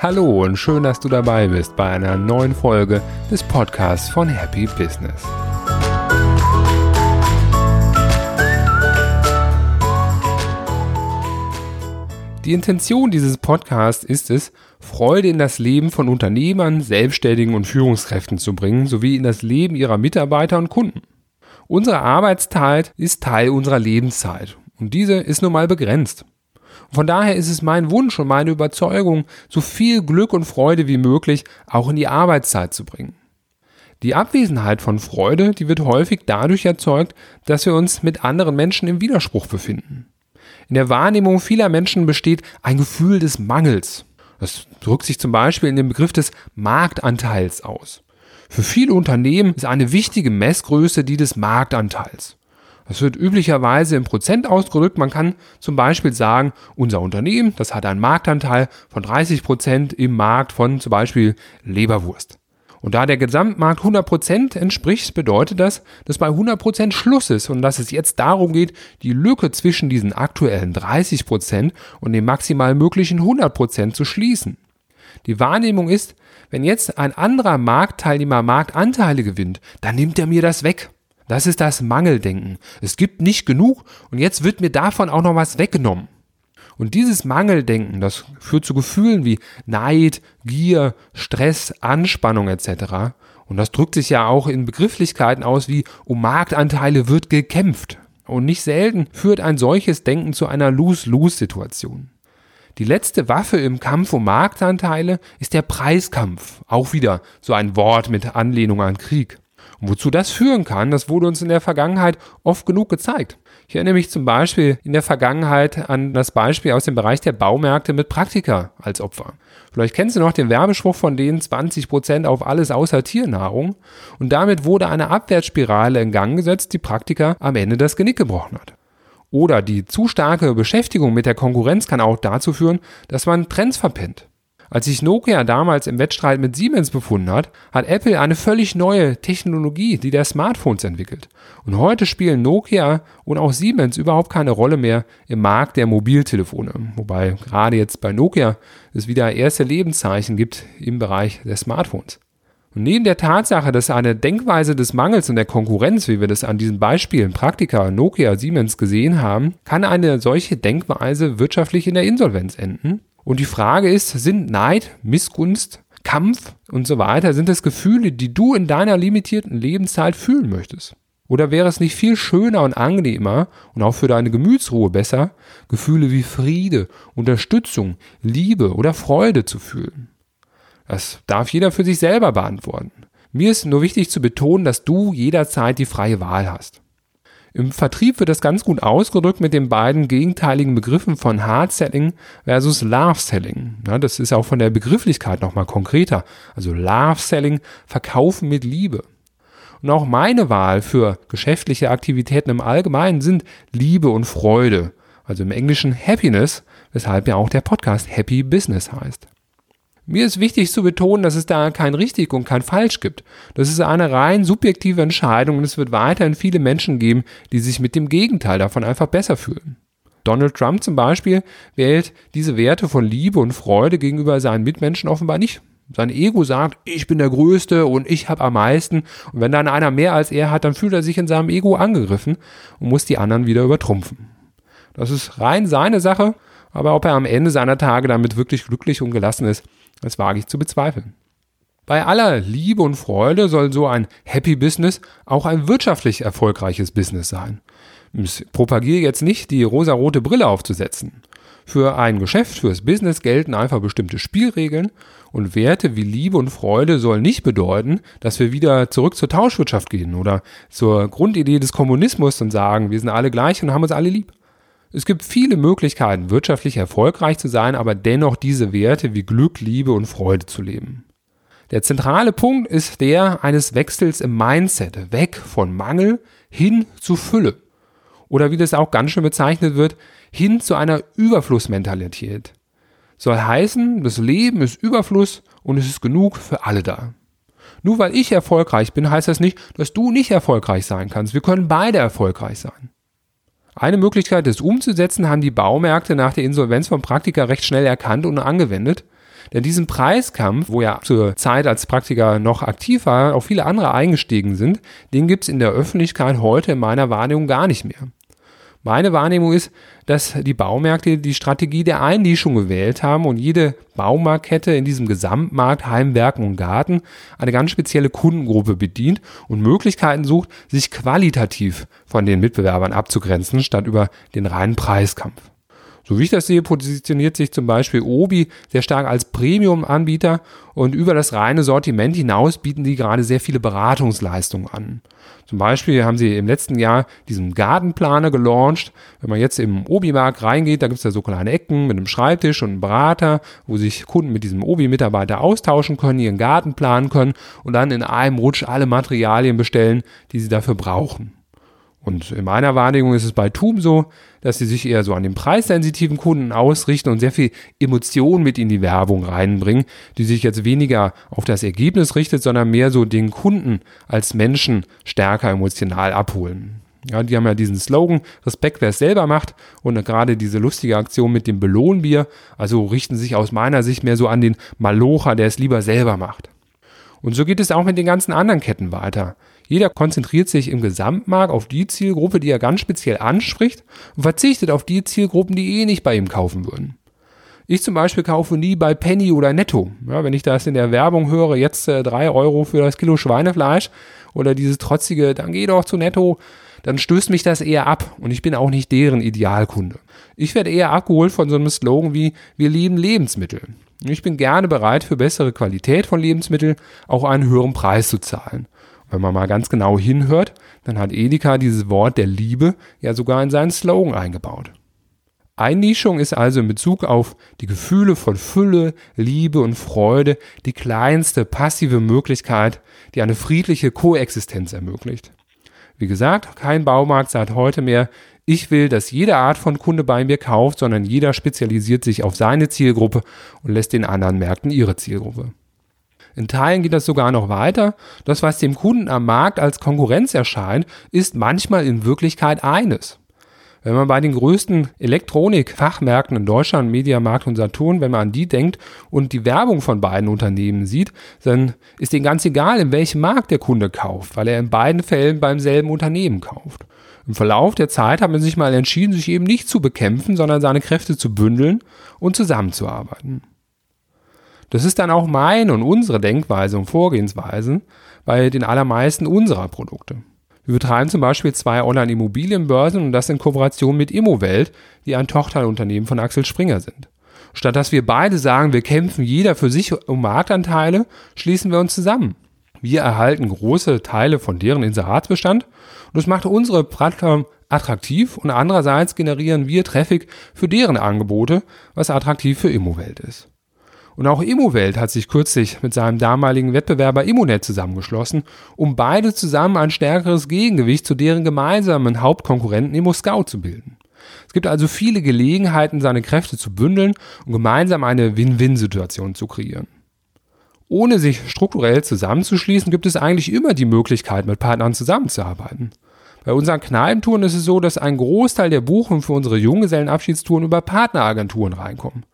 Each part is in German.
Hallo und schön, dass du dabei bist bei einer neuen Folge des Podcasts von Happy Business. Die Intention dieses Podcasts ist es, Freude in das Leben von Unternehmern, Selbstständigen und Führungskräften zu bringen, sowie in das Leben ihrer Mitarbeiter und Kunden. Unsere Arbeitszeit ist Teil unserer Lebenszeit und diese ist nun mal begrenzt. Von daher ist es mein Wunsch und meine Überzeugung, so viel Glück und Freude wie möglich auch in die Arbeitszeit zu bringen. Die Abwesenheit von Freude, die wird häufig dadurch erzeugt, dass wir uns mit anderen Menschen im Widerspruch befinden. In der Wahrnehmung vieler Menschen besteht ein Gefühl des Mangels. Das drückt sich zum Beispiel in dem Begriff des Marktanteils aus. Für viele Unternehmen ist eine wichtige Messgröße die des Marktanteils. Das wird üblicherweise im Prozent ausgedrückt. Man kann zum Beispiel sagen, unser Unternehmen, das hat einen Marktanteil von 30 Prozent im Markt von zum Beispiel Leberwurst. Und da der Gesamtmarkt 100% entspricht, bedeutet das, dass bei 100% Schluss ist und dass es jetzt darum geht, die Lücke zwischen diesen aktuellen 30% und dem maximal möglichen 100% zu schließen. Die Wahrnehmung ist, wenn jetzt ein anderer Marktteilnehmer Marktanteile gewinnt, dann nimmt er mir das weg. Das ist das Mangeldenken. Es gibt nicht genug und jetzt wird mir davon auch noch was weggenommen. Und dieses Mangeldenken, das führt zu Gefühlen wie Neid, Gier, Stress, Anspannung etc. Und das drückt sich ja auch in Begrifflichkeiten aus wie um Marktanteile wird gekämpft. Und nicht selten führt ein solches Denken zu einer Lose-Lose-Situation. Die letzte Waffe im Kampf um Marktanteile ist der Preiskampf. Auch wieder so ein Wort mit Anlehnung an Krieg. Und wozu das führen kann, das wurde uns in der Vergangenheit oft genug gezeigt. Ich erinnere mich zum Beispiel in der Vergangenheit an das Beispiel aus dem Bereich der Baumärkte mit Praktika als Opfer. Vielleicht kennst du noch den Werbespruch von denen 20% auf alles außer Tiernahrung. Und damit wurde eine Abwärtsspirale in Gang gesetzt, die Praktika am Ende das Genick gebrochen hat. Oder die zu starke Beschäftigung mit der Konkurrenz kann auch dazu führen, dass man Trends verpennt. Als sich Nokia damals im Wettstreit mit Siemens befunden hat, hat Apple eine völlig neue Technologie, die der Smartphones entwickelt. Und heute spielen Nokia und auch Siemens überhaupt keine Rolle mehr im Markt der Mobiltelefone. Wobei gerade jetzt bei Nokia es wieder erste Lebenszeichen gibt im Bereich der Smartphones. Und neben der Tatsache, dass eine Denkweise des Mangels und der Konkurrenz, wie wir das an diesen Beispielen Praktika, Nokia, Siemens gesehen haben, kann eine solche Denkweise wirtschaftlich in der Insolvenz enden und die Frage ist, sind Neid, Missgunst, Kampf und so weiter, sind es Gefühle, die du in deiner limitierten Lebenszeit fühlen möchtest? Oder wäre es nicht viel schöner und angenehmer und auch für deine Gemütsruhe besser, Gefühle wie Friede, Unterstützung, Liebe oder Freude zu fühlen? Das darf jeder für sich selber beantworten. Mir ist nur wichtig zu betonen, dass du jederzeit die freie Wahl hast. Im Vertrieb wird das ganz gut ausgedrückt mit den beiden gegenteiligen Begriffen von Hard Selling versus Love Selling. Das ist auch von der Begrifflichkeit nochmal konkreter. Also Love Selling, Verkaufen mit Liebe. Und auch meine Wahl für geschäftliche Aktivitäten im Allgemeinen sind Liebe und Freude. Also im Englischen Happiness, weshalb ja auch der Podcast Happy Business heißt. Mir ist wichtig zu betonen, dass es da kein richtig und kein falsch gibt. Das ist eine rein subjektive Entscheidung und es wird weiterhin viele Menschen geben, die sich mit dem Gegenteil davon einfach besser fühlen. Donald Trump zum Beispiel wählt diese Werte von Liebe und Freude gegenüber seinen Mitmenschen offenbar nicht. Sein Ego sagt, ich bin der Größte und ich habe am meisten. Und wenn dann einer mehr als er hat, dann fühlt er sich in seinem Ego angegriffen und muss die anderen wieder übertrumpfen. Das ist rein seine Sache, aber ob er am Ende seiner Tage damit wirklich glücklich und gelassen ist, das wage ich zu bezweifeln. Bei aller Liebe und Freude soll so ein Happy Business auch ein wirtschaftlich erfolgreiches Business sein. Ich propagiere jetzt nicht, die rosarote Brille aufzusetzen. Für ein Geschäft, fürs Business gelten einfach bestimmte Spielregeln und Werte wie Liebe und Freude sollen nicht bedeuten, dass wir wieder zurück zur Tauschwirtschaft gehen oder zur Grundidee des Kommunismus und sagen, wir sind alle gleich und haben uns alle lieb. Es gibt viele Möglichkeiten, wirtschaftlich erfolgreich zu sein, aber dennoch diese Werte wie Glück, Liebe und Freude zu leben. Der zentrale Punkt ist der eines Wechsels im Mindset, weg von Mangel hin zu Fülle. Oder wie das auch ganz schön bezeichnet wird, hin zu einer Überflussmentalität. Soll heißen, das Leben ist Überfluss und es ist genug für alle da. Nur weil ich erfolgreich bin, heißt das nicht, dass du nicht erfolgreich sein kannst. Wir können beide erfolgreich sein. Eine Möglichkeit, das umzusetzen, haben die Baumärkte nach der Insolvenz von Praktika recht schnell erkannt und angewendet. Denn diesen Preiskampf, wo ja zur Zeit als Praktiker noch aktiv war, auch viele andere eingestiegen sind, den gibt es in der Öffentlichkeit heute in meiner Wahrnehmung gar nicht mehr. Meine Wahrnehmung ist, dass die Baumärkte die Strategie der Einnischung gewählt haben und jede Baumarktkette in diesem Gesamtmarkt Heimwerken und Garten eine ganz spezielle Kundengruppe bedient und Möglichkeiten sucht, sich qualitativ von den Mitbewerbern abzugrenzen, statt über den reinen Preiskampf. So wie ich das sehe, positioniert sich zum Beispiel Obi sehr stark als Premium-Anbieter und über das reine Sortiment hinaus bieten die gerade sehr viele Beratungsleistungen an. Zum Beispiel haben sie im letzten Jahr diesen Gartenplaner gelauncht. Wenn man jetzt im Obi-Markt reingeht, da gibt es ja so kleine Ecken mit einem Schreibtisch und einem Berater, wo sich Kunden mit diesem Obi-Mitarbeiter austauschen können, ihren Garten planen können und dann in einem Rutsch alle Materialien bestellen, die sie dafür brauchen. Und in meiner Wahrnehmung ist es bei TUM so, dass sie sich eher so an den preissensitiven Kunden ausrichten und sehr viel Emotion mit in die Werbung reinbringen, die sich jetzt weniger auf das Ergebnis richtet, sondern mehr so den Kunden als Menschen stärker emotional abholen. Ja, die haben ja diesen Slogan, Respekt, wer es selber macht. Und gerade diese lustige Aktion mit dem Belohnbier, also richten sich aus meiner Sicht mehr so an den Malocher, der es lieber selber macht. Und so geht es auch mit den ganzen anderen Ketten weiter. Jeder konzentriert sich im Gesamtmarkt auf die Zielgruppe, die er ganz speziell anspricht und verzichtet auf die Zielgruppen, die eh nicht bei ihm kaufen würden. Ich zum Beispiel kaufe nie bei Penny oder Netto. Ja, wenn ich das in der Werbung höre, jetzt äh, drei Euro für das Kilo Schweinefleisch oder dieses trotzige, dann geh doch zu Netto, dann stößt mich das eher ab und ich bin auch nicht deren Idealkunde. Ich werde eher abgeholt von so einem Slogan wie wir lieben Lebensmittel. Ich bin gerne bereit, für bessere Qualität von Lebensmitteln auch einen höheren Preis zu zahlen. Wenn man mal ganz genau hinhört, dann hat Edeka dieses Wort der Liebe ja sogar in seinen Slogan eingebaut. Einnischung ist also in Bezug auf die Gefühle von Fülle, Liebe und Freude die kleinste passive Möglichkeit, die eine friedliche Koexistenz ermöglicht. Wie gesagt, kein Baumarkt sagt heute mehr, ich will, dass jede Art von Kunde bei mir kauft, sondern jeder spezialisiert sich auf seine Zielgruppe und lässt den anderen Märkten ihre Zielgruppe. In Teilen geht das sogar noch weiter. Das, was dem Kunden am Markt als Konkurrenz erscheint, ist manchmal in Wirklichkeit eines. Wenn man bei den größten Elektronikfachmärkten in Deutschland, Mediamarkt und Saturn, wenn man an die denkt und die Werbung von beiden Unternehmen sieht, dann ist denen ganz egal, in welchem Markt der Kunde kauft, weil er in beiden Fällen beim selben Unternehmen kauft. Im Verlauf der Zeit hat man sich mal entschieden, sich eben nicht zu bekämpfen, sondern seine Kräfte zu bündeln und zusammenzuarbeiten. Das ist dann auch meine und unsere Denkweise und Vorgehensweise bei den allermeisten unserer Produkte. Wir betreiben zum Beispiel zwei Online-Immobilienbörsen und das in Kooperation mit Immowelt, die ein Tochterunternehmen von Axel Springer sind. Statt dass wir beide sagen, wir kämpfen jeder für sich um Marktanteile, schließen wir uns zusammen. Wir erhalten große Teile von deren Inseratsbestand und das macht unsere Plattform attraktiv und andererseits generieren wir Traffic für deren Angebote, was attraktiv für Immowelt ist. Und auch Immowelt hat sich kürzlich mit seinem damaligen Wettbewerber Immonet zusammengeschlossen, um beide zusammen ein stärkeres Gegengewicht zu deren gemeinsamen Hauptkonkurrenten ImmoScout zu bilden. Es gibt also viele Gelegenheiten, seine Kräfte zu bündeln und gemeinsam eine Win-Win-Situation zu kreieren. Ohne sich strukturell zusammenzuschließen, gibt es eigentlich immer die Möglichkeit, mit Partnern zusammenzuarbeiten. Bei unseren Kneipentouren ist es so, dass ein Großteil der Buchungen für unsere Junggesellenabschiedstouren über Partneragenturen reinkommen.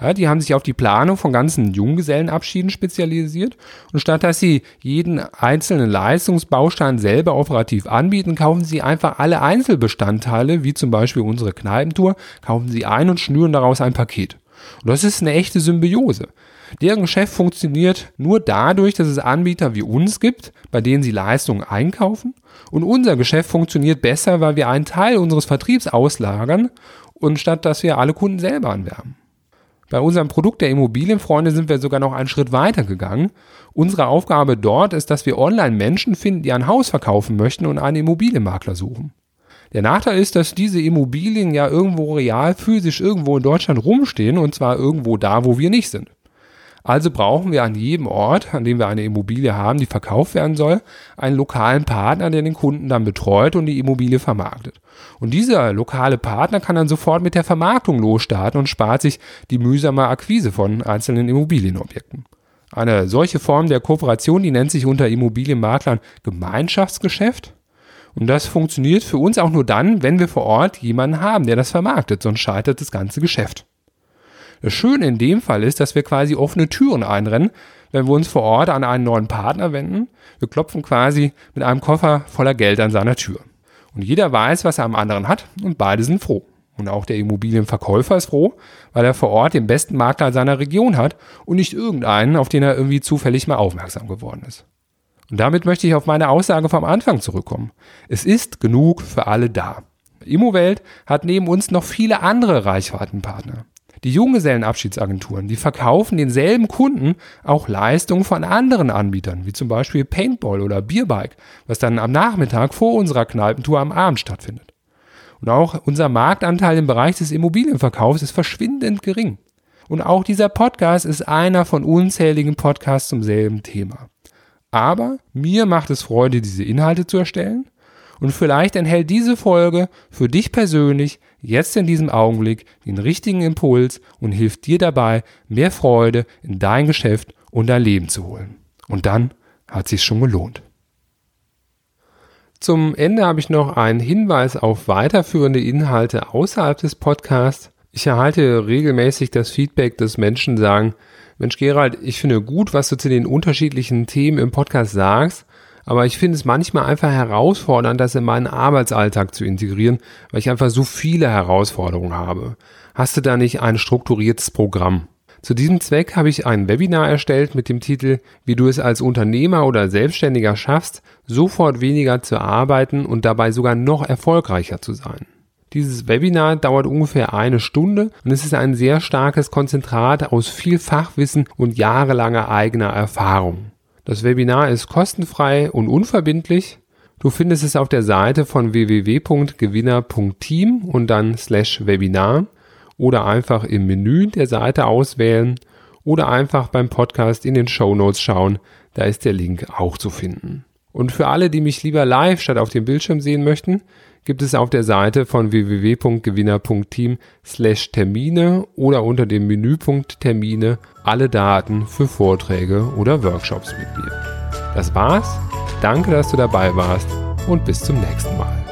Ja, die haben sich auf die Planung von ganzen Junggesellenabschieden spezialisiert und statt dass sie jeden einzelnen Leistungsbaustein selber operativ anbieten, kaufen sie einfach alle Einzelbestandteile, wie zum Beispiel unsere Kneipentour, kaufen sie ein und schnüren daraus ein Paket. Und das ist eine echte Symbiose. Deren Geschäft funktioniert nur dadurch, dass es Anbieter wie uns gibt, bei denen sie Leistungen einkaufen. Und unser Geschäft funktioniert besser, weil wir einen Teil unseres Vertriebs auslagern und statt dass wir alle Kunden selber anwerben. Bei unserem Produkt der Immobilienfreunde sind wir sogar noch einen Schritt weiter gegangen. Unsere Aufgabe dort ist, dass wir online Menschen finden, die ein Haus verkaufen möchten und einen Immobilienmakler suchen. Der Nachteil ist, dass diese Immobilien ja irgendwo real physisch irgendwo in Deutschland rumstehen und zwar irgendwo da, wo wir nicht sind. Also brauchen wir an jedem Ort, an dem wir eine Immobilie haben, die verkauft werden soll, einen lokalen Partner, der den Kunden dann betreut und die Immobilie vermarktet. Und dieser lokale Partner kann dann sofort mit der Vermarktung losstarten und spart sich die mühsame Akquise von einzelnen Immobilienobjekten. Eine solche Form der Kooperation, die nennt sich unter Immobilienmaklern Gemeinschaftsgeschäft. Und das funktioniert für uns auch nur dann, wenn wir vor Ort jemanden haben, der das vermarktet, sonst scheitert das ganze Geschäft. Das Schöne in dem Fall ist, dass wir quasi offene Türen einrennen, wenn wir uns vor Ort an einen neuen Partner wenden. Wir klopfen quasi mit einem Koffer voller Geld an seiner Tür. Und jeder weiß, was er am anderen hat und beide sind froh. Und auch der Immobilienverkäufer ist froh, weil er vor Ort den besten Makler seiner Region hat und nicht irgendeinen, auf den er irgendwie zufällig mal aufmerksam geworden ist. Und damit möchte ich auf meine Aussage vom Anfang zurückkommen. Es ist genug für alle da. Immowelt hat neben uns noch viele andere Reichweitenpartner. Die Junggesellenabschiedsagenturen, die verkaufen denselben Kunden auch Leistungen von anderen Anbietern, wie zum Beispiel Paintball oder Bierbike, was dann am Nachmittag vor unserer Kneipentour am Abend stattfindet. Und auch unser Marktanteil im Bereich des Immobilienverkaufs ist verschwindend gering. Und auch dieser Podcast ist einer von unzähligen Podcasts zum selben Thema. Aber mir macht es Freude, diese Inhalte zu erstellen. Und vielleicht enthält diese Folge für dich persönlich jetzt in diesem Augenblick den richtigen Impuls und hilft dir dabei, mehr Freude in dein Geschäft und dein Leben zu holen. Und dann hat sich schon gelohnt. Zum Ende habe ich noch einen Hinweis auf weiterführende Inhalte außerhalb des Podcasts. Ich erhalte regelmäßig das Feedback, dass Menschen sagen, Mensch Gerald, ich finde gut, was du zu den unterschiedlichen Themen im Podcast sagst, aber ich finde es manchmal einfach herausfordernd, das in meinen Arbeitsalltag zu integrieren, weil ich einfach so viele Herausforderungen habe. Hast du da nicht ein strukturiertes Programm? Zu diesem Zweck habe ich ein Webinar erstellt mit dem Titel Wie du es als Unternehmer oder Selbstständiger schaffst, sofort weniger zu arbeiten und dabei sogar noch erfolgreicher zu sein. Dieses Webinar dauert ungefähr eine Stunde und es ist ein sehr starkes Konzentrat aus viel Fachwissen und jahrelanger eigener Erfahrung. Das Webinar ist kostenfrei und unverbindlich. Du findest es auf der Seite von www.gewinner.team und dann slash Webinar oder einfach im Menü der Seite auswählen oder einfach beim Podcast in den Show Notes schauen, da ist der Link auch zu finden. Und für alle, die mich lieber live statt auf dem Bildschirm sehen möchten, gibt es auf der Seite von www.gewinner.team slash Termine oder unter dem Menüpunkt Termine alle Daten für Vorträge oder Workshops mit mir. Das war's. Danke, dass du dabei warst und bis zum nächsten Mal.